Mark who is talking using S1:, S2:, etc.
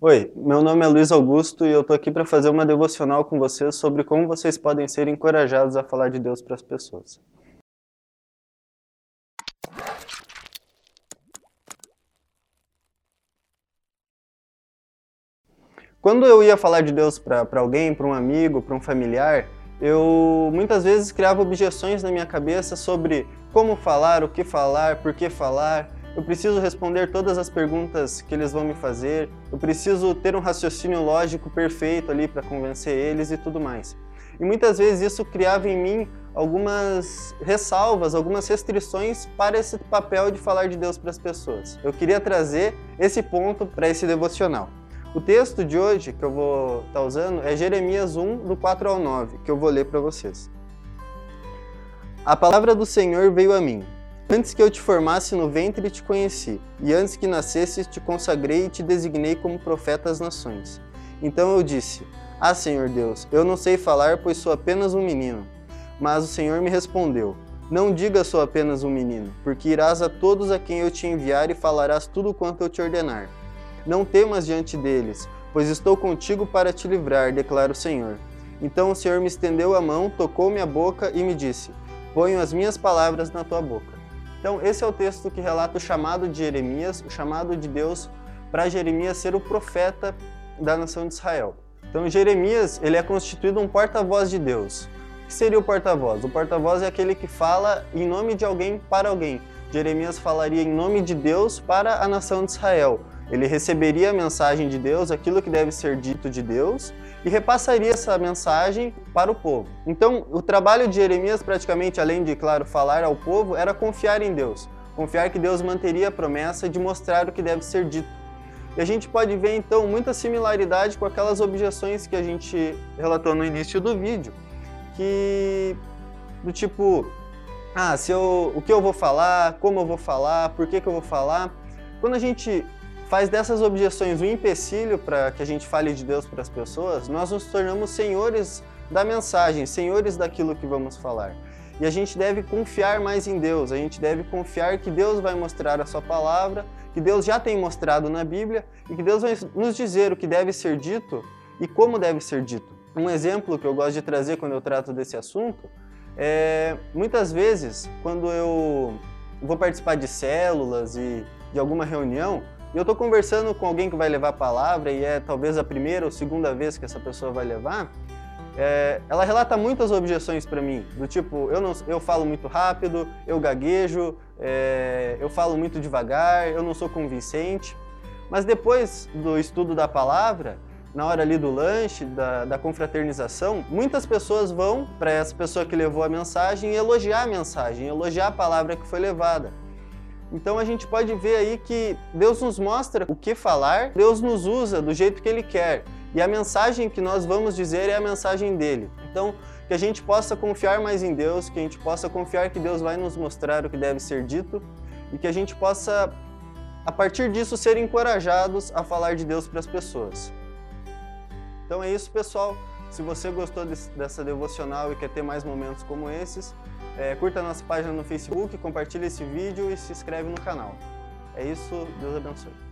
S1: Oi, meu nome é Luiz Augusto e eu tô aqui para fazer uma devocional com vocês sobre como vocês podem ser encorajados a falar de Deus para as pessoas. Quando eu ia falar de Deus para alguém, para um amigo, para um familiar, eu muitas vezes criava objeções na minha cabeça sobre como falar, o que falar, por que falar. Eu preciso responder todas as perguntas que eles vão me fazer. Eu preciso ter um raciocínio lógico perfeito ali para convencer eles e tudo mais. E muitas vezes isso criava em mim algumas ressalvas, algumas restrições para esse papel de falar de Deus para as pessoas. Eu queria trazer esse ponto para esse devocional. O texto de hoje que eu vou estar tá usando é Jeremias 1, do 4 ao 9, que eu vou ler para vocês. A palavra do Senhor veio a mim. Antes que eu te formasse no ventre te conheci, e antes que nascesses te consagrei e te designei como profeta às nações. Então eu disse: Ah, Senhor Deus, eu não sei falar, pois sou apenas um menino. Mas o Senhor me respondeu: Não diga sou apenas um menino, porque irás a todos a quem eu te enviar e falarás tudo quanto eu te ordenar. Não temas diante deles, pois estou contigo para te livrar, declara o Senhor. Então o Senhor me estendeu a mão, tocou minha boca e me disse: Ponho as minhas palavras na tua boca. Então, esse é o texto que relata o chamado de Jeremias, o chamado de Deus para Jeremias ser o profeta da nação de Israel. Então, Jeremias ele é constituído um porta-voz de Deus. O que seria o porta-voz? O porta-voz é aquele que fala em nome de alguém para alguém. Jeremias falaria em nome de Deus para a nação de Israel. Ele receberia a mensagem de Deus, aquilo que deve ser dito de Deus, e repassaria essa mensagem para o povo. Então, o trabalho de Jeremias, praticamente, além de, claro, falar ao povo, era confiar em Deus. Confiar que Deus manteria a promessa de mostrar o que deve ser dito. E a gente pode ver, então, muita similaridade com aquelas objeções que a gente relatou no início do vídeo, que do tipo, ah, se eu, o que eu vou falar, como eu vou falar, por que, que eu vou falar. Quando a gente faz dessas objeções um empecilho para que a gente fale de Deus para as pessoas, nós nos tornamos senhores da mensagem, senhores daquilo que vamos falar. E a gente deve confiar mais em Deus, a gente deve confiar que Deus vai mostrar a sua palavra, que Deus já tem mostrado na Bíblia e que Deus vai nos dizer o que deve ser dito e como deve ser dito. Um exemplo que eu gosto de trazer quando eu trato desse assunto é muitas vezes quando eu vou participar de células e de alguma reunião, e eu estou conversando com alguém que vai levar a palavra e é talvez a primeira ou segunda vez que essa pessoa vai levar, é, ela relata muitas objeções para mim, do tipo, eu, não, eu falo muito rápido, eu gaguejo, é, eu falo muito devagar, eu não sou convincente. Mas depois do estudo da palavra, na hora ali do lanche, da, da confraternização, muitas pessoas vão para essa pessoa que levou a mensagem elogiar a mensagem, elogiar a palavra que foi levada. Então a gente pode ver aí que Deus nos mostra o que falar, Deus nos usa do jeito que Ele quer. E a mensagem que nós vamos dizer é a mensagem dele. Então, que a gente possa confiar mais em Deus, que a gente possa confiar que Deus vai nos mostrar o que deve ser dito e que a gente possa, a partir disso, ser encorajados a falar de Deus para as pessoas. Então é isso, pessoal. Se você gostou dessa devocional e quer ter mais momentos como esses, é, curta a nossa página no Facebook, compartilhe esse vídeo e se inscreve no canal. É isso, Deus abençoe.